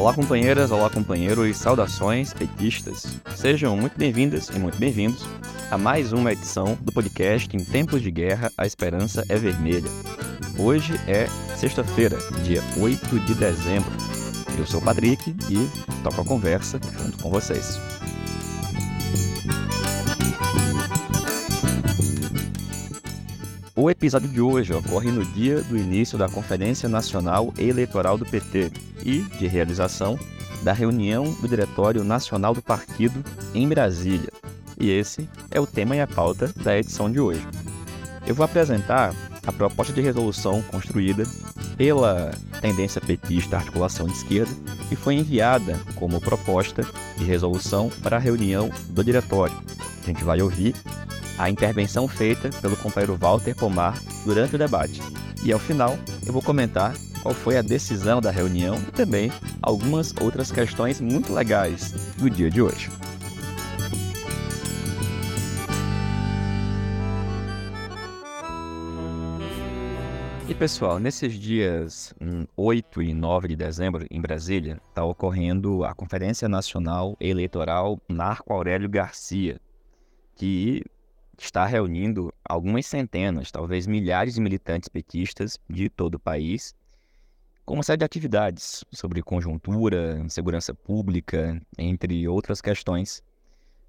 Olá, companheiras, olá, companheiros, saudações petistas. Sejam muito bem-vindas e muito bem-vindos a mais uma edição do podcast Em Tempos de Guerra, a Esperança é Vermelha. Hoje é sexta-feira, dia 8 de dezembro. Eu sou o Patrick e toco a conversa junto com vocês. O episódio de hoje ocorre no dia do início da Conferência Nacional Eleitoral do PT e de realização da reunião do Diretório Nacional do Partido em Brasília. E esse é o tema e a pauta da edição de hoje. Eu vou apresentar a proposta de resolução construída pela tendência petista Articulação de Esquerda e foi enviada como proposta de resolução para a reunião do diretório. A gente vai ouvir a intervenção feita pelo companheiro Walter Pomar durante o debate. E ao final, eu vou comentar qual foi a decisão da reunião e também algumas outras questões muito legais do dia de hoje. E pessoal, nesses dias 8 e 9 de dezembro, em Brasília, está ocorrendo a Conferência Nacional Eleitoral Marco Aurélio Garcia, que está reunindo algumas centenas, talvez milhares de militantes petistas de todo o país, com uma série de atividades sobre conjuntura, segurança pública, entre outras questões,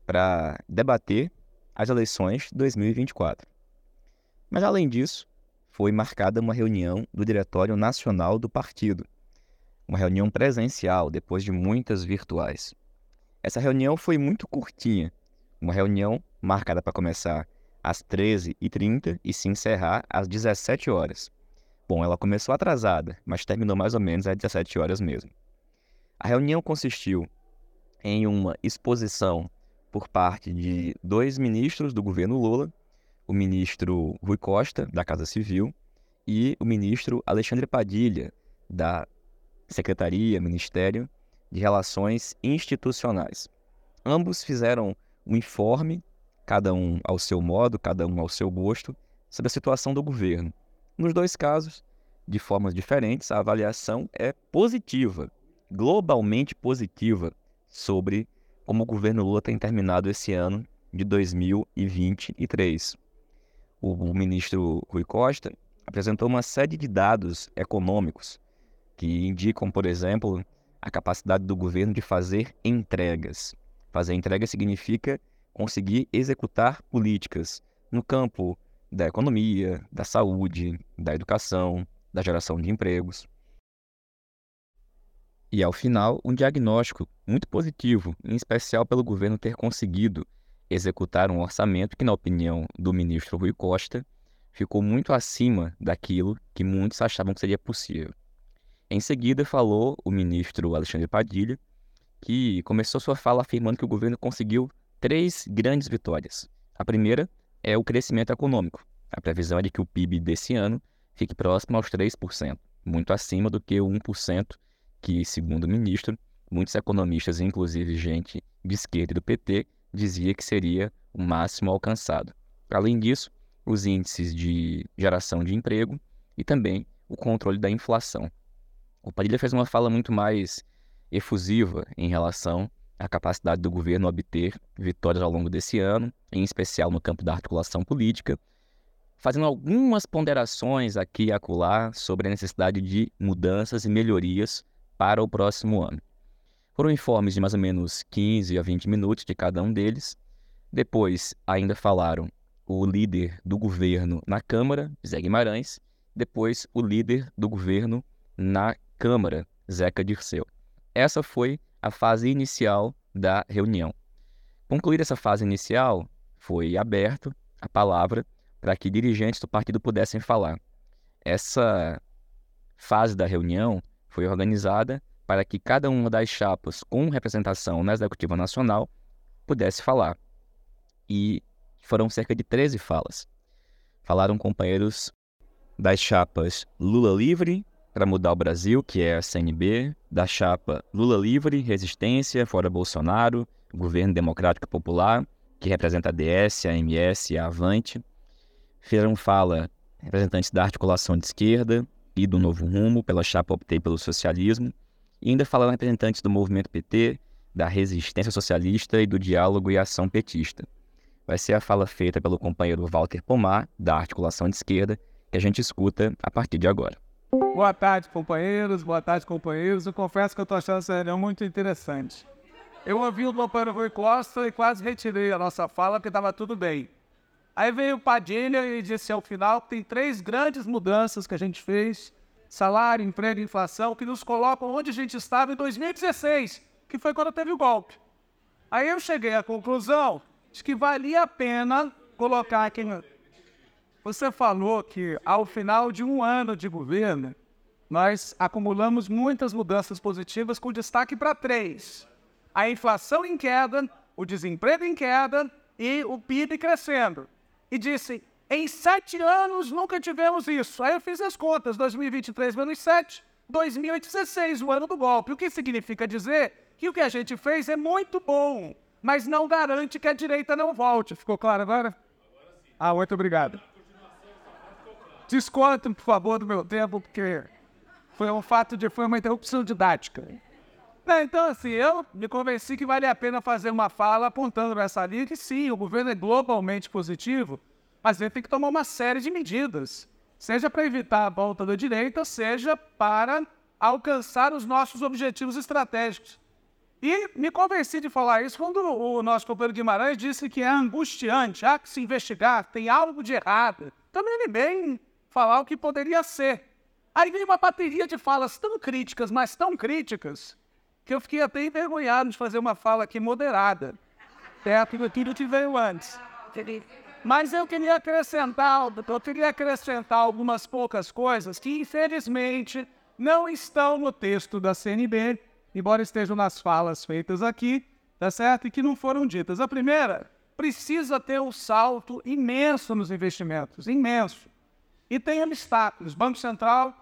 para debater as eleições de 2024. Mas, além disso, foi marcada uma reunião do Diretório Nacional do Partido, uma reunião presencial, depois de muitas virtuais. Essa reunião foi muito curtinha, uma reunião marcada para começar às 13h30 e se encerrar às 17 horas. Bom, ela começou atrasada, mas terminou mais ou menos às 17 horas mesmo. A reunião consistiu em uma exposição por parte de dois ministros do governo Lula, o ministro Rui Costa, da Casa Civil, e o ministro Alexandre Padilha, da Secretaria, Ministério de Relações Institucionais. Ambos fizeram um informe cada um ao seu modo, cada um ao seu gosto, sobre a situação do governo. Nos dois casos, de formas diferentes, a avaliação é positiva, globalmente positiva, sobre como o governo Lula tem terminado esse ano de 2023. O, ministro Rui Costa apresentou uma série de dados econômicos que indicam, por exemplo, a capacidade do governo de fazer entregas. Fazer entrega significa conseguir executar políticas no campo da economia, da saúde, da educação, da geração de empregos. E, ao final, um diagnóstico muito positivo, em especial pelo governo ter conseguido executar um orçamento que, na opinião do ministro Rui Costa, ficou muito acima daquilo que muitos achavam que seria possível. Em seguida, falou o ministro Alexandre Padilha, que começou sua fala afirmando que o governo conseguiu três grandes vitórias. A primeira é o crescimento econômico. A previsão é de que o PIB desse ano fique próximo aos 3%, muito acima do que o 1% que, segundo o ministro, muitos economistas, inclusive gente de esquerda e do PT, dizia que seria o máximo alcançado. Além disso, os índices de geração de emprego e também o controle da inflação. O Padilha fez uma fala muito mais efusiva em relação a capacidade do governo obter vitórias ao longo desse ano, em especial no campo da articulação política, fazendo algumas ponderações aqui e acolá sobre a necessidade de mudanças e melhorias para o próximo ano. Foram informes de mais ou menos 15 a 20 minutos de cada um deles. Depois, ainda falaram o líder do governo na Câmara, Zé Guimarães, depois o líder do governo na Câmara, Zeca Dirceu. Essa foi a fase inicial da reunião. Concluída essa fase inicial, foi aberto a palavra para que dirigentes do partido pudessem falar. Essa fase da reunião foi organizada para que cada uma das chapas com representação na Executiva Nacional pudesse falar. E foram cerca de 13 falas. Falaram companheiros das chapas Lula Livre, para mudar o Brasil, que é a CNB, da chapa Lula Livre, Resistência, Fora Bolsonaro, Governo Democrático Popular, que representa a DS, a MS e a Avante. Fizeram fala representantes da articulação de esquerda e do Novo Rumo, pela chapa Optei pelo Socialismo, E ainda falaram representantes do movimento PT, da resistência socialista e do diálogo e ação petista. Vai ser a fala feita pelo companheiro Walter Pomar, da articulação de esquerda, que a gente escuta a partir de agora. Boa tarde, companheiros. Boa tarde, companheiros. Eu confesso que eu estou achando essa reunião muito interessante. Eu ouvi o companheiro Rui Costa e quase retirei a nossa fala porque estava tudo bem. Aí veio o Padilha e disse ao final que tem três grandes mudanças que a gente fez: salário, emprego e inflação, que nos colocam onde a gente estava em 2016, que foi quando teve o golpe. Aí eu cheguei à conclusão de que valia a pena colocar aqui. Você falou que ao final de um ano de governo, nós acumulamos muitas mudanças positivas com destaque para três: a inflação em queda, o desemprego em queda e o PIB crescendo. E disse: em sete anos nunca tivemos isso. Aí eu fiz as contas: 2023 menos 7, 2016, o ano do golpe. O que significa dizer que o que a gente fez é muito bom, mas não garante que a direita não volte. Ficou claro agora? Ah, muito obrigado. Desconto, por favor, do meu tempo, porque foi um fato de foi uma interrupção didática. É, então, assim, eu me convenci que vale a pena fazer uma fala apontando nessa linha que sim, o governo é globalmente positivo, mas ele tem que tomar uma série de medidas, seja para evitar a volta da direita, seja para alcançar os nossos objetivos estratégicos. E me convenci de falar isso quando o nosso companheiro Guimarães disse que é angustiante, há que se investigar, tem algo de errado. Também ele bem falar o que poderia ser. Aí veio uma bateria de falas tão críticas, mas tão críticas, que eu fiquei até envergonhado de fazer uma fala aqui moderada, perto daquilo que veio antes. Mas eu queria acrescentar, eu queria acrescentar algumas poucas coisas que, infelizmente, não estão no texto da CNB, embora estejam nas falas feitas aqui, tá certo? E que não foram ditas. A primeira, precisa ter um salto imenso nos investimentos, imenso. E tem obstáculos. Banco Central,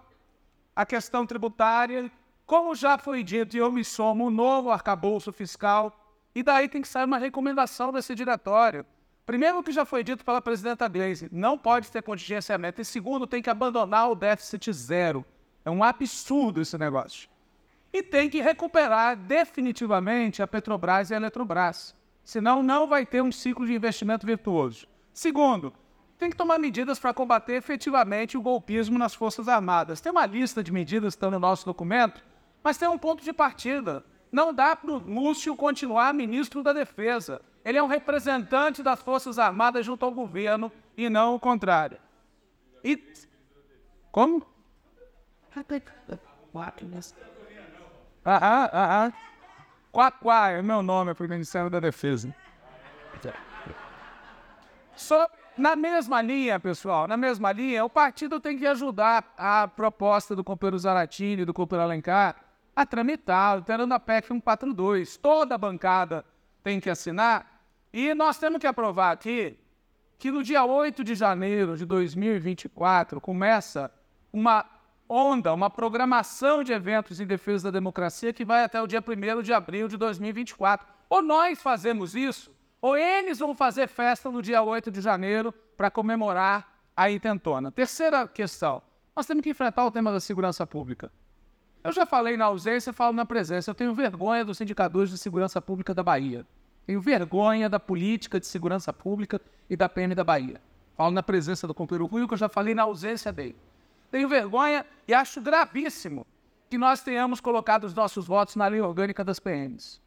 a questão tributária, como já foi dito, eu me somo, o novo arcabouço fiscal, e daí tem que sair uma recomendação desse diretório. Primeiro, o que já foi dito pela presidenta Gleisi, não pode ter contingenciamento. E segundo, tem que abandonar o déficit zero. É um absurdo esse negócio. E tem que recuperar definitivamente a Petrobras e a Eletrobras. Senão, não vai ter um ciclo de investimento virtuoso. Segundo, tem que tomar medidas para combater efetivamente o golpismo nas Forças Armadas. Tem uma lista de medidas que estão no nosso documento, mas tem um ponto de partida. Não dá para o Múcio continuar ministro da Defesa. Ele é um representante das Forças Armadas junto ao governo e não o contrário. E. Como? Aham, aham. Quaquá é meu nome para o Ministério da Defesa. Sobre na mesma linha, pessoal, na mesma linha, o partido tem que ajudar a proposta do companheiro Zaratini do companheiro Alencar a tramitar, alterando a PEC 142. Toda a bancada tem que assinar. E nós temos que aprovar aqui que no dia 8 de janeiro de 2024 começa uma onda, uma programação de eventos em defesa da democracia que vai até o dia 1 de abril de 2024. Ou nós fazemos isso, ou eles vão fazer festa no dia 8 de janeiro para comemorar a intentona. Terceira questão: nós temos que enfrentar o tema da segurança pública. Eu já falei na ausência, falo na presença. Eu tenho vergonha dos indicadores de segurança pública da Bahia. Tenho vergonha da política de segurança pública e da PM da Bahia. Falo na presença do companheiro Rui, que eu já falei na ausência dele. Tenho vergonha e acho gravíssimo que nós tenhamos colocado os nossos votos na lei orgânica das PMs.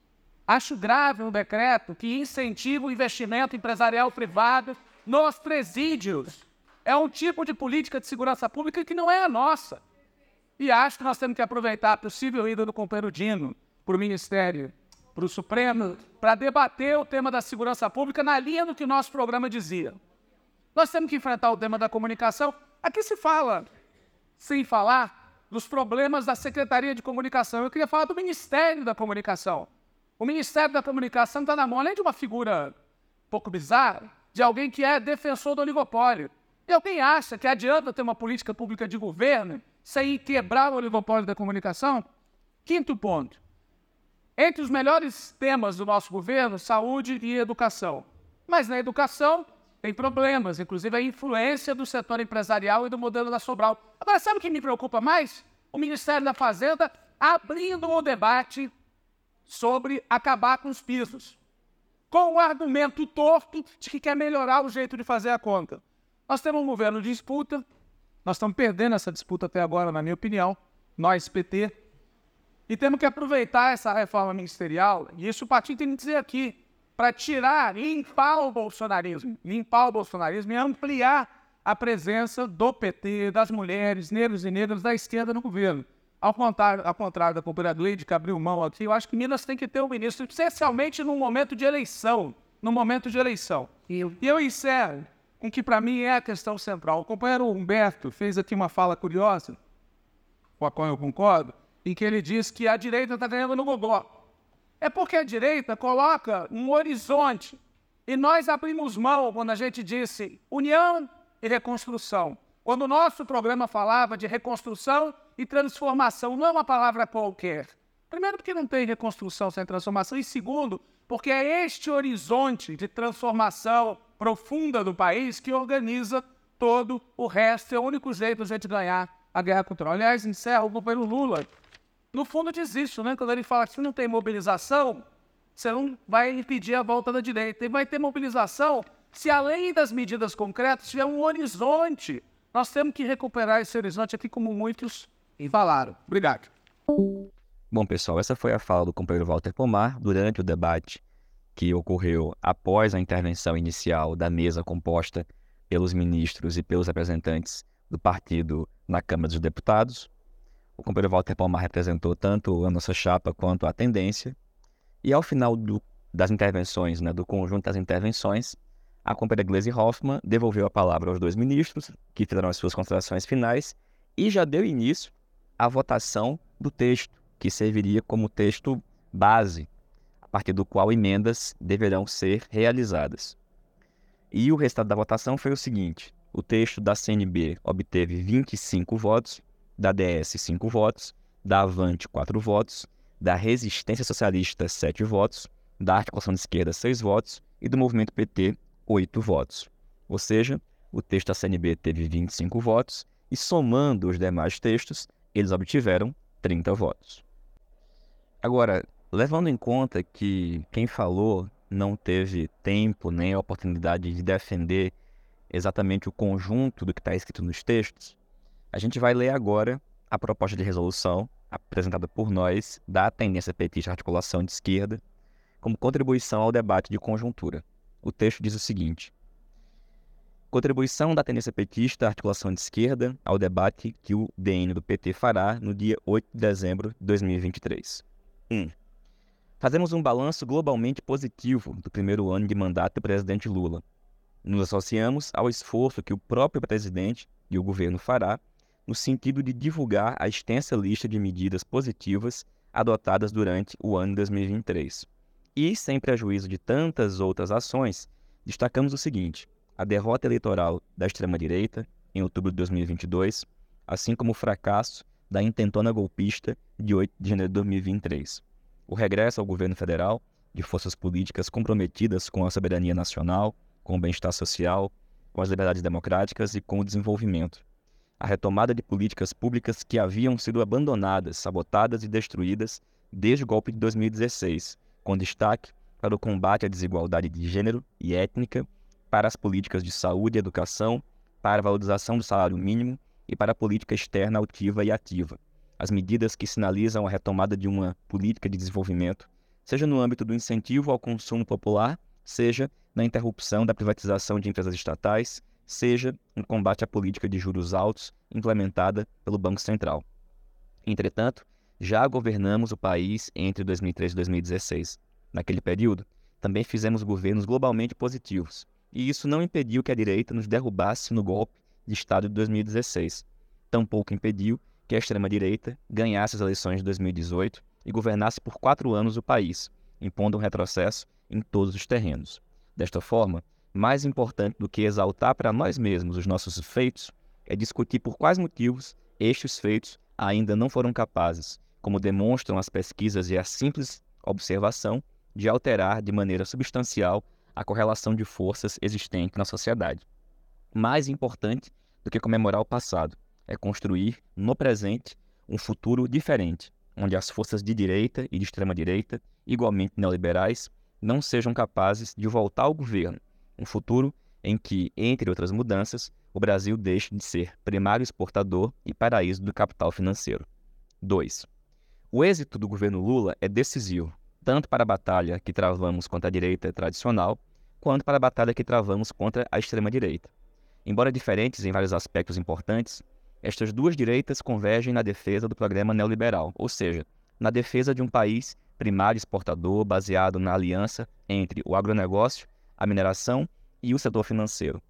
Acho grave um decreto que incentiva o investimento empresarial privado nos presídios. É um tipo de política de segurança pública que não é a nossa. E acho que nós temos que aproveitar a possível ida do companheiro Dino para o Ministério, para o Supremo, para debater o tema da segurança pública na linha do que o nosso programa dizia. Nós temos que enfrentar o tema da comunicação. Aqui se fala, sem falar, dos problemas da Secretaria de Comunicação. Eu queria falar do Ministério da Comunicação. O Ministério da Comunicação está na mão, além de uma figura um pouco bizarra, de alguém que é defensor do oligopólio. E alguém acha que adianta ter uma política pública de governo sem quebrar o oligopólio da comunicação? Quinto ponto. Entre os melhores temas do nosso governo, saúde e educação. Mas na educação tem problemas, inclusive a influência do setor empresarial e do modelo da Sobral. Agora, sabe o que me preocupa mais? O Ministério da Fazenda abrindo o debate sobre acabar com os pisos, com o argumento torto de que quer melhorar o jeito de fazer a conta. Nós temos um governo de disputa, nós estamos perdendo essa disputa até agora, na minha opinião, nós, PT, e temos que aproveitar essa reforma ministerial, e isso o partido tem que dizer aqui, para tirar, limpar o bolsonarismo, limpar o bolsonarismo e ampliar a presença do PT, das mulheres, negros e negras da esquerda no governo. Ao contrário, ao contrário da companhia que abriu mão aqui, eu acho que Minas tem que ter um ministro, essencialmente num momento de eleição. No momento de eleição. E eu encerro com que para mim é a questão central. O companheiro Humberto fez aqui uma fala curiosa, com a qual eu concordo, em que ele diz que a direita está ganhando no Gogó. É porque a direita coloca um horizonte. E nós abrimos mão quando a gente disse união e reconstrução. Quando o nosso programa falava de reconstrução e transformação, não é uma palavra qualquer. Primeiro, porque não tem reconstrução sem transformação, e segundo, porque é este horizonte de transformação profunda do país que organiza todo o resto. É o único jeito de a gente ganhar a guerra cultural. Aliás, encerra o governo Lula. No fundo, diz isso, né? Quando ele fala que se não tem mobilização, você não vai impedir a volta da direita. E vai ter mobilização se, além das medidas concretas, tiver um horizonte. Nós temos que recuperar esse horizonte aqui, como muitos falaram. Obrigado. Bom, pessoal, essa foi a fala do companheiro Walter Pomar durante o debate que ocorreu após a intervenção inicial da mesa composta pelos ministros e pelos representantes do partido na Câmara dos Deputados. O companheiro Walter Palma representou tanto a nossa chapa quanto a tendência. E ao final do, das intervenções, né, do conjunto das intervenções, a companheira Gleisi Hoffmann devolveu a palavra aos dois ministros, que fizeram as suas considerações finais, e já deu início à votação do texto, que serviria como texto base partir do qual emendas deverão ser realizadas. E o resultado da votação foi o seguinte: o texto da CNB obteve 25 votos, da DS 5 votos, da Avante 4 votos, da Resistência Socialista 7 votos, da Articulação de Esquerda 6 votos e do Movimento PT 8 votos. Ou seja, o texto da CNB teve 25 votos e somando os demais textos, eles obtiveram 30 votos. Agora, Levando em conta que quem falou não teve tempo nem a oportunidade de defender exatamente o conjunto do que está escrito nos textos, a gente vai ler agora a proposta de resolução apresentada por nós da tendência petista articulação de esquerda como contribuição ao debate de conjuntura. O texto diz o seguinte: Contribuição da tendência petista articulação de esquerda ao debate que o DN do PT fará no dia 8 de dezembro de 2023. 1. Um, Fazemos um balanço globalmente positivo do primeiro ano de mandato do presidente Lula. Nos associamos ao esforço que o próprio presidente e o governo fará no sentido de divulgar a extensa lista de medidas positivas adotadas durante o ano de 2023. E, sem prejuízo de tantas outras ações, destacamos o seguinte: a derrota eleitoral da extrema-direita, em outubro de 2022, assim como o fracasso da intentona golpista de 8 de janeiro de 2023 o regresso ao governo federal de forças políticas comprometidas com a soberania nacional, com o bem-estar social, com as liberdades democráticas e com o desenvolvimento. A retomada de políticas públicas que haviam sido abandonadas, sabotadas e destruídas desde o golpe de 2016, com destaque para o combate à desigualdade de gênero e étnica, para as políticas de saúde e educação, para a valorização do salário mínimo e para a política externa altiva e ativa as medidas que sinalizam a retomada de uma política de desenvolvimento, seja no âmbito do incentivo ao consumo popular, seja na interrupção da privatização de empresas estatais, seja no combate à política de juros altos implementada pelo Banco Central. Entretanto, já governamos o país entre 2003 e 2016. Naquele período, também fizemos governos globalmente positivos, e isso não impediu que a direita nos derrubasse no golpe de Estado de 2016. Tampouco impediu que a extrema-direita ganhasse as eleições de 2018 e governasse por quatro anos o país, impondo um retrocesso em todos os terrenos. Desta forma, mais importante do que exaltar para nós mesmos os nossos feitos é discutir por quais motivos estes feitos ainda não foram capazes, como demonstram as pesquisas e a simples observação, de alterar de maneira substancial a correlação de forças existente na sociedade. Mais importante do que comemorar o passado é construir, no presente, um futuro diferente, onde as forças de direita e de extrema-direita, igualmente neoliberais, não sejam capazes de voltar ao governo, um futuro em que, entre outras mudanças, o Brasil deixe de ser primário exportador e paraíso do capital financeiro. 2. O êxito do governo Lula é decisivo, tanto para a batalha que travamos contra a direita tradicional, quanto para a batalha que travamos contra a extrema-direita. Embora diferentes em vários aspectos importantes, estas duas direitas convergem na defesa do programa neoliberal, ou seja, na defesa de um país primário exportador baseado na aliança entre o agronegócio, a mineração e o setor financeiro.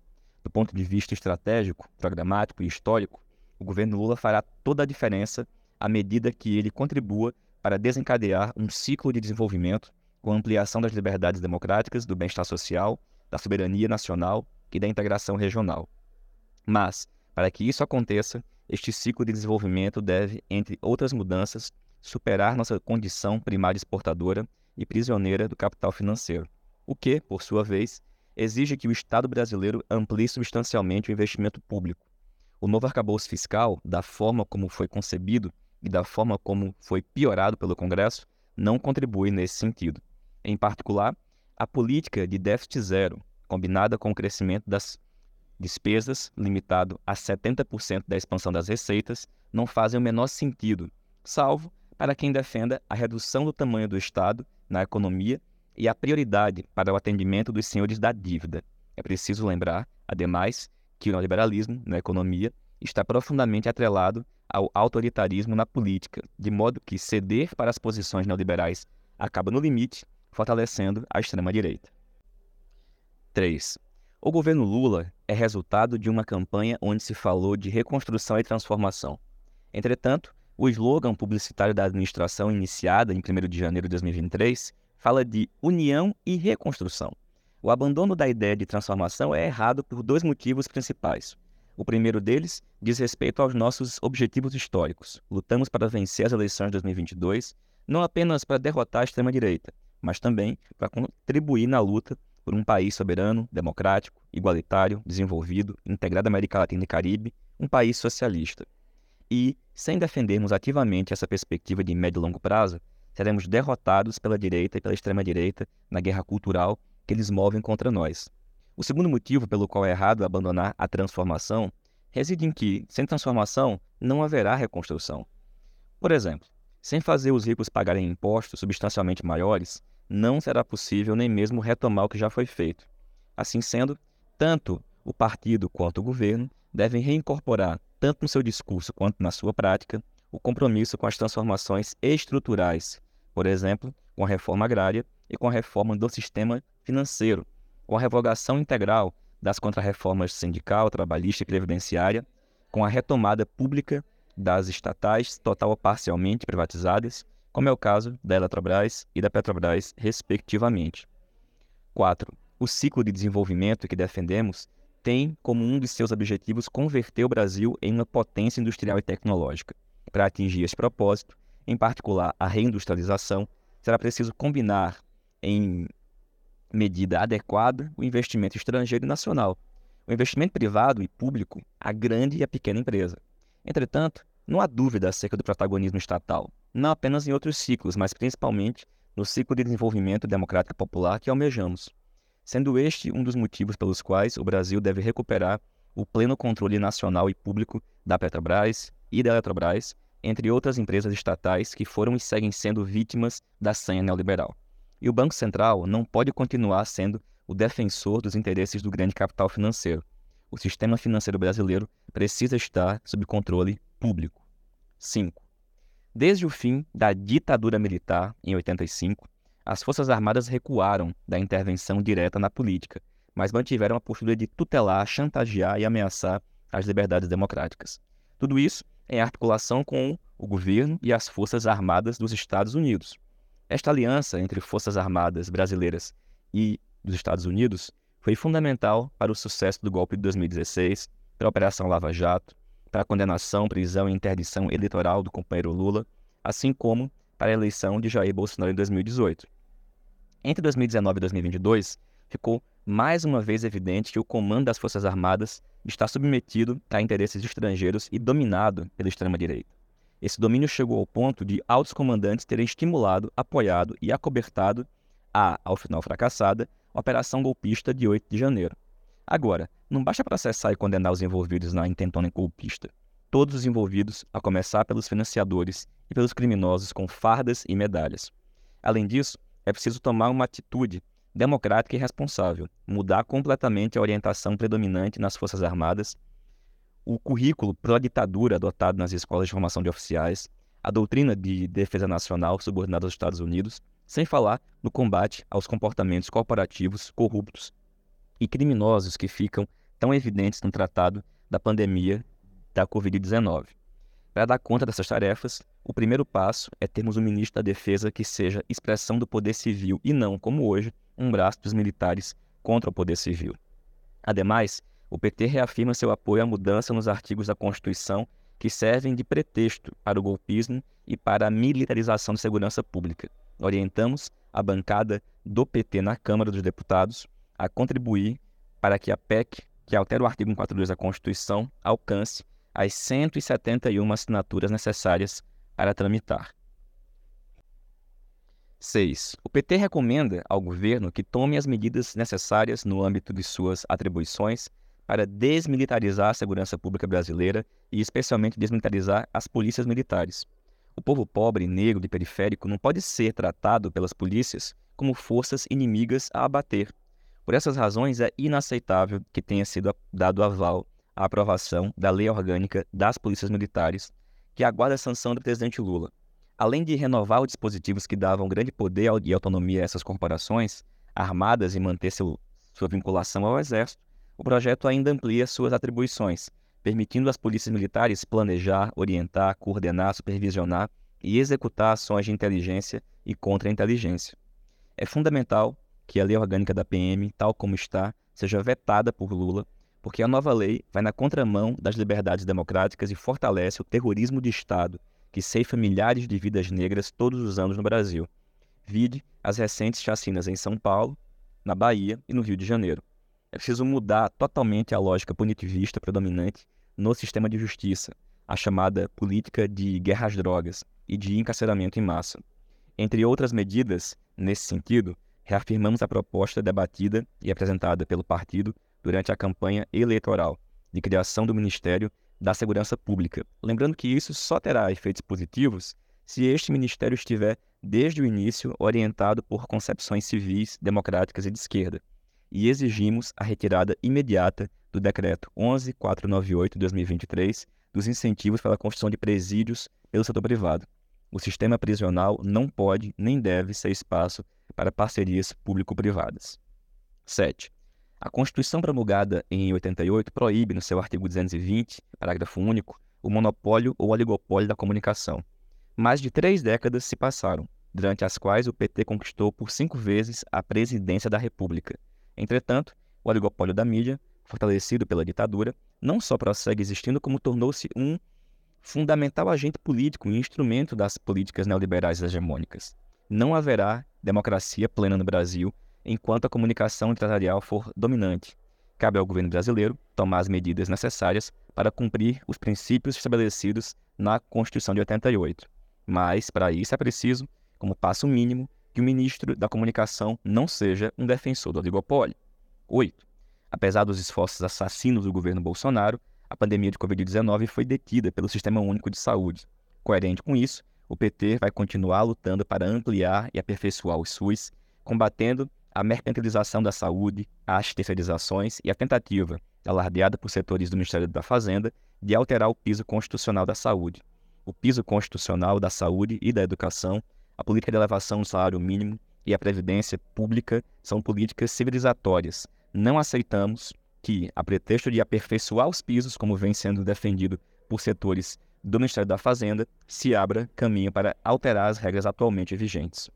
Do ponto de vista estratégico, programático e histórico, o governo Lula fará toda a diferença à medida que ele contribua para desencadear um ciclo de desenvolvimento com ampliação das liberdades democráticas, do bem-estar social, da soberania nacional e da integração regional. Mas, para que isso aconteça, este ciclo de desenvolvimento deve, entre outras mudanças, superar nossa condição primária exportadora e prisioneira do capital financeiro, o que, por sua vez, exige que o Estado brasileiro amplie substancialmente o investimento público. O novo arcabouço fiscal, da forma como foi concebido e da forma como foi piorado pelo Congresso, não contribui nesse sentido. Em particular, a política de déficit zero, combinada com o crescimento das despesas, limitado a 70% da expansão das receitas, não fazem o menor sentido, salvo para quem defenda a redução do tamanho do Estado na economia e a prioridade para o atendimento dos senhores da dívida. É preciso lembrar, ademais, que o neoliberalismo na economia está profundamente atrelado ao autoritarismo na política, de modo que ceder para as posições neoliberais acaba no limite, fortalecendo a extrema-direita. 3. O governo Lula é resultado de uma campanha onde se falou de reconstrução e transformação. Entretanto, o slogan publicitário da administração iniciada em 1 de janeiro de 2023 fala de união e reconstrução. O abandono da ideia de transformação é errado por dois motivos principais. O primeiro deles diz respeito aos nossos objetivos históricos. Lutamos para vencer as eleições de 2022, não apenas para derrotar a extrema-direita, mas também para contribuir na luta por um país soberano, democrático, igualitário, desenvolvido, integrado à América Latina e Caribe, um país socialista. E, sem defendermos ativamente essa perspectiva de médio e longo prazo, seremos derrotados pela direita e pela extrema-direita na guerra cultural que eles movem contra nós. O segundo motivo pelo qual é errado abandonar a transformação reside em que, sem transformação, não haverá reconstrução. Por exemplo, sem fazer os ricos pagarem impostos substancialmente maiores, não será possível nem mesmo retomar o que já foi feito. Assim sendo, tanto o partido quanto o governo devem reincorporar, tanto no seu discurso quanto na sua prática, o compromisso com as transformações estruturais, por exemplo, com a reforma agrária e com a reforma do sistema financeiro, com a revogação integral das contrarreformas sindical, trabalhista e previdenciária, com a retomada pública das estatais, total ou parcialmente privatizadas, como é o caso da Eletrobras e da Petrobras, respectivamente. 4. O ciclo de desenvolvimento que defendemos tem como um de seus objetivos converter o Brasil em uma potência industrial e tecnológica. Para atingir esse propósito, em particular a reindustrialização, será preciso combinar em medida adequada o investimento estrangeiro e nacional, o investimento privado e público, a grande e a pequena empresa. Entretanto, não há dúvida acerca do protagonismo estatal não apenas em outros ciclos, mas principalmente no ciclo de desenvolvimento democrático popular que almejamos, sendo este um dos motivos pelos quais o Brasil deve recuperar o pleno controle nacional e público da Petrobras e da Eletrobras, entre outras empresas estatais que foram e seguem sendo vítimas da senha neoliberal. E o Banco Central não pode continuar sendo o defensor dos interesses do grande capital financeiro. O sistema financeiro brasileiro precisa estar sob controle público. 5. Desde o fim da ditadura militar, em 85, as Forças Armadas recuaram da intervenção direta na política, mas mantiveram a postura de tutelar, chantagear e ameaçar as liberdades democráticas. Tudo isso em articulação com o governo e as Forças Armadas dos Estados Unidos. Esta aliança entre Forças Armadas brasileiras e dos Estados Unidos foi fundamental para o sucesso do golpe de 2016, para a Operação Lava Jato, para a condenação, prisão e interdição eleitoral do companheiro Lula, assim como para a eleição de Jair Bolsonaro em 2018. Entre 2019 e 2022, ficou mais uma vez evidente que o comando das Forças Armadas está submetido a interesses estrangeiros e dominado pela extrema-direita. Esse domínio chegou ao ponto de altos comandantes terem estimulado, apoiado e acobertado a, ao final fracassada, operação golpista de 8 de janeiro. Agora, não basta processar e condenar os envolvidos na intentona golpista. Todos os envolvidos, a começar pelos financiadores e pelos criminosos com fardas e medalhas. Além disso, é preciso tomar uma atitude democrática e responsável, mudar completamente a orientação predominante nas Forças Armadas o currículo pró-ditadura adotado nas escolas de formação de oficiais, a doutrina de defesa nacional subordinada aos Estados Unidos, sem falar no combate aos comportamentos corporativos corruptos e criminosos que ficam tão evidentes no tratado da pandemia da Covid-19. Para dar conta dessas tarefas, o primeiro passo é termos um ministro da Defesa que seja expressão do poder civil e não, como hoje, um braço dos militares contra o poder civil. Ademais, o PT reafirma seu apoio à mudança nos artigos da Constituição que servem de pretexto para o golpismo e para a militarização da segurança pública. Orientamos a bancada do PT na Câmara dos Deputados a contribuir para que a PEC, que altera o artigo 142 da Constituição, alcance as 171 assinaturas necessárias para tramitar. 6. O PT recomenda ao governo que tome as medidas necessárias no âmbito de suas atribuições para desmilitarizar a segurança pública brasileira e especialmente desmilitarizar as polícias militares. O povo pobre, negro e periférico não pode ser tratado pelas polícias como forças inimigas a abater. Por essas razões, é inaceitável que tenha sido dado aval à aprovação da Lei Orgânica das Polícias Militares, que aguarda a sanção do presidente Lula. Além de renovar os dispositivos que davam grande poder e autonomia a essas corporações, armadas e manter seu, sua vinculação ao Exército, o projeto ainda amplia suas atribuições, permitindo às polícias militares planejar, orientar, coordenar, supervisionar e executar ações de inteligência e contra-inteligência. É fundamental que a lei orgânica da PM, tal como está, seja vetada por Lula, porque a nova lei vai na contramão das liberdades democráticas e fortalece o terrorismo de Estado que ceifa milhares de vidas negras todos os anos no Brasil. Vide as recentes chacinas em São Paulo, na Bahia e no Rio de Janeiro. É preciso mudar totalmente a lógica punitivista predominante no sistema de justiça, a chamada política de guerra às drogas e de encarceramento em massa. Entre outras medidas nesse sentido, reafirmamos a proposta debatida e apresentada pelo partido durante a campanha eleitoral de criação do Ministério da Segurança Pública. Lembrando que isso só terá efeitos positivos se este ministério estiver, desde o início, orientado por concepções civis, democráticas e de esquerda e exigimos a retirada imediata do Decreto 11498 de 2023 dos incentivos para a construção de presídios pelo setor privado. O sistema prisional não pode nem deve ser espaço para parcerias público-privadas. 7. A Constituição promulgada em 88 proíbe, no seu artigo 220, parágrafo único, o monopólio ou oligopólio da comunicação. Mais de três décadas se passaram, durante as quais o PT conquistou por cinco vezes a presidência da República Entretanto, o oligopólio da mídia, fortalecido pela ditadura, não só prossegue existindo, como tornou-se um fundamental agente político e instrumento das políticas neoliberais hegemônicas. Não haverá democracia plena no Brasil enquanto a comunicação empresarial for dominante. Cabe ao governo brasileiro tomar as medidas necessárias para cumprir os princípios estabelecidos na Constituição de 88. Mas, para isso, é preciso, como passo mínimo, que o ministro da Comunicação não seja um defensor do oligopólio. 8. Apesar dos esforços assassinos do governo Bolsonaro, a pandemia de Covid-19 foi detida pelo Sistema Único de Saúde. Coerente com isso, o PT vai continuar lutando para ampliar e aperfeiçoar o SUS, combatendo a mercantilização da saúde, as terceirizações e a tentativa, alardeada por setores do Ministério da Fazenda, de alterar o piso constitucional da saúde. O piso constitucional da saúde e da educação a política de elevação do salário mínimo e a previdência pública são políticas civilizatórias. Não aceitamos que, a pretexto de aperfeiçoar os pisos, como vem sendo defendido por setores do Ministério da Fazenda, se abra caminho para alterar as regras atualmente vigentes.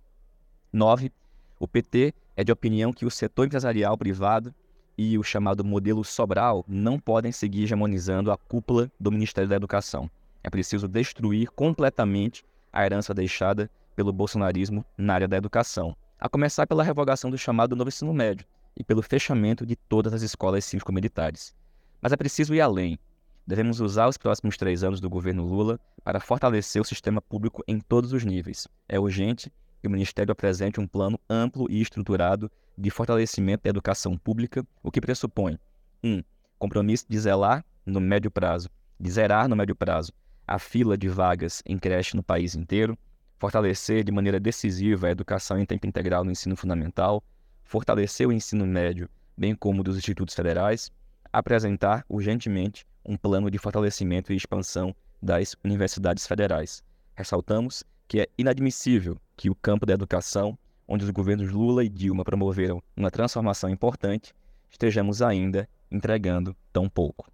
9. O PT é de opinião que o setor empresarial privado e o chamado modelo Sobral não podem seguir hegemonizando a cúpula do Ministério da Educação. É preciso destruir completamente a herança deixada pelo bolsonarismo na área da educação, a começar pela revogação do chamado novo ensino médio e pelo fechamento de todas as escolas cívico-militares. Mas é preciso ir além. devemos usar os próximos três anos do governo Lula para fortalecer o sistema público em todos os níveis. É urgente que o Ministério apresente um plano amplo e estruturado de fortalecimento da educação pública, o que pressupõe 1. Um, compromisso de zelar no médio prazo, de zerar no médio prazo a fila de vagas em creche no país inteiro, fortalecer de maneira decisiva a educação em tempo integral no ensino fundamental, fortalecer o ensino médio, bem como dos institutos federais, apresentar urgentemente um plano de fortalecimento e expansão das universidades federais. Ressaltamos que é inadmissível que o campo da educação, onde os governos Lula e Dilma promoveram uma transformação importante, estejamos ainda entregando tão pouco.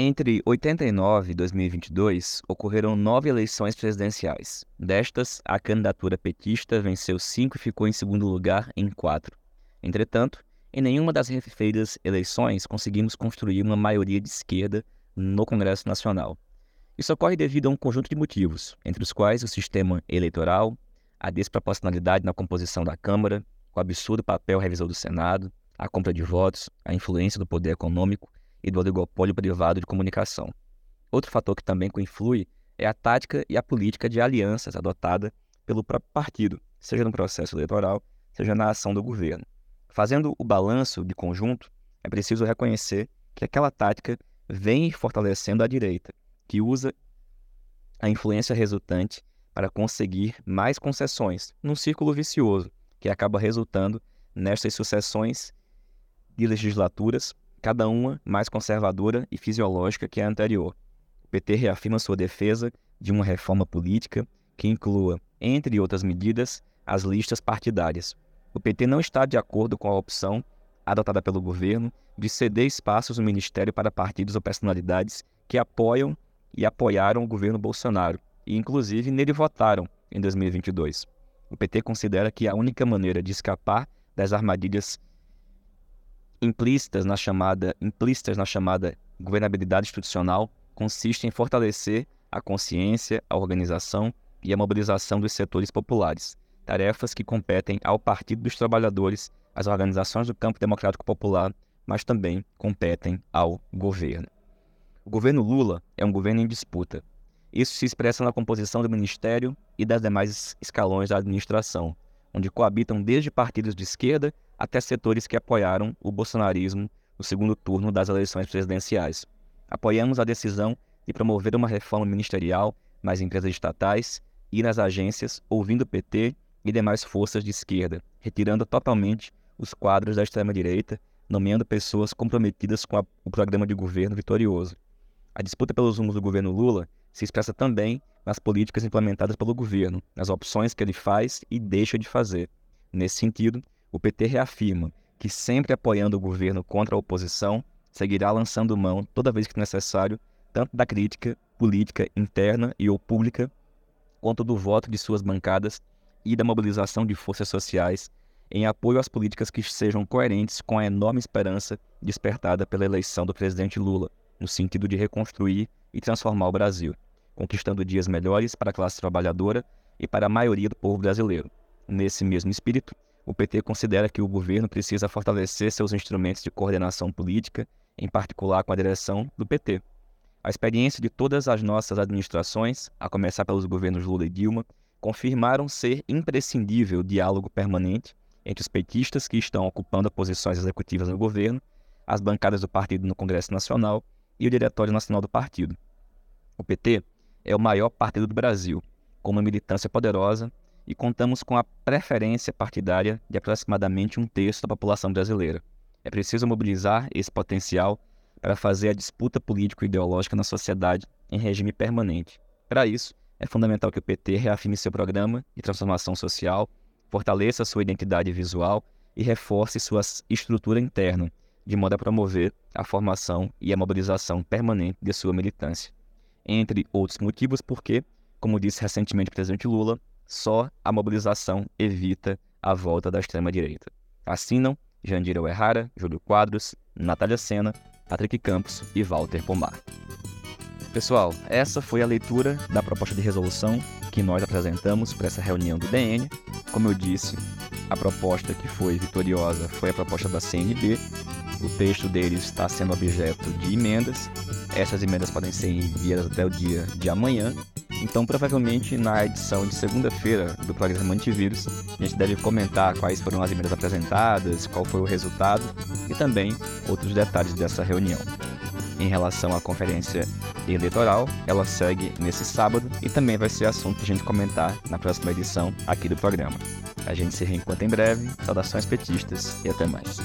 Entre 89 e 2022, ocorreram nove eleições presidenciais. Destas, a candidatura petista venceu cinco e ficou em segundo lugar em quatro. Entretanto, em nenhuma das referidas eleições conseguimos construir uma maioria de esquerda no Congresso Nacional. Isso ocorre devido a um conjunto de motivos, entre os quais o sistema eleitoral, a desproporcionalidade na composição da Câmara, o absurdo papel revisor do Senado, a compra de votos, a influência do poder econômico e do oligopólio privado de comunicação. Outro fator que também influi é a tática e a política de alianças adotada pelo próprio partido, seja no processo eleitoral, seja na ação do governo. Fazendo o balanço de conjunto, é preciso reconhecer que aquela tática vem fortalecendo a direita, que usa a influência resultante para conseguir mais concessões, num círculo vicioso, que acaba resultando nestas sucessões de legislaturas cada uma mais conservadora e fisiológica que a anterior. O PT reafirma sua defesa de uma reforma política que inclua, entre outras medidas, as listas partidárias. O PT não está de acordo com a opção adotada pelo governo de ceder espaços no ministério para partidos ou personalidades que apoiam e apoiaram o governo Bolsonaro e, inclusive, nele votaram em 2022. O PT considera que a única maneira de escapar das armadilhas implícitas na chamada, implícitas na chamada governabilidade institucional consiste em fortalecer a consciência, a organização e a mobilização dos setores populares, tarefas que competem ao Partido dos Trabalhadores, às organizações do campo democrático popular, mas também competem ao governo. O governo Lula é um governo em disputa. Isso se expressa na composição do ministério e das demais escalões da administração, onde coabitam desde partidos de esquerda até setores que apoiaram o bolsonarismo no segundo turno das eleições presidenciais. Apoiamos a decisão de promover uma reforma ministerial nas empresas estatais e nas agências, ouvindo o PT e demais forças de esquerda, retirando totalmente os quadros da extrema-direita, nomeando pessoas comprometidas com a, o programa de governo vitorioso. A disputa pelos rumos do governo Lula se expressa também nas políticas implementadas pelo governo, nas opções que ele faz e deixa de fazer. Nesse sentido, o PT reafirma que, sempre apoiando o governo contra a oposição, seguirá lançando mão, toda vez que necessário, tanto da crítica política interna e ou pública, quanto do voto de suas bancadas e da mobilização de forças sociais em apoio às políticas que sejam coerentes com a enorme esperança despertada pela eleição do presidente Lula, no sentido de reconstruir e transformar o Brasil, conquistando dias melhores para a classe trabalhadora e para a maioria do povo brasileiro. Nesse mesmo espírito, o PT considera que o governo precisa fortalecer seus instrumentos de coordenação política, em particular com a direção do PT. A experiência de todas as nossas administrações, a começar pelos governos Lula e Dilma, confirmaram ser imprescindível o diálogo permanente entre os petistas que estão ocupando posições executivas no governo, as bancadas do partido no Congresso Nacional e o Diretório Nacional do partido. O PT é o maior partido do Brasil, com uma militância poderosa e contamos com a preferência partidária de aproximadamente um terço da população brasileira. É preciso mobilizar esse potencial para fazer a disputa político-ideológica na sociedade em regime permanente. Para isso, é fundamental que o PT reafirme seu programa de transformação social, fortaleça sua identidade visual e reforce sua estrutura interna, de modo a promover a formação e a mobilização permanente de sua militância. Entre outros motivos, porque, como disse recentemente o presidente Lula, só a mobilização evita a volta da extrema-direita. Assinam Jandira Errara, Júlio Quadros, Natália Sena, Patrick Campos e Walter Pomar. Pessoal, essa foi a leitura da proposta de resolução que nós apresentamos para essa reunião do DN. Como eu disse, a proposta que foi vitoriosa foi a proposta da CNB o texto deles está sendo objeto de emendas. Essas emendas podem ser enviadas até o dia de amanhã. Então, provavelmente na edição de segunda-feira do programa Antivírus, a gente deve comentar quais foram as emendas apresentadas, qual foi o resultado e também outros detalhes dessa reunião. Em relação à conferência eleitoral, ela segue nesse sábado e também vai ser assunto para a gente comentar na próxima edição aqui do programa. A gente se reencontra em breve. Saudações petistas e até mais.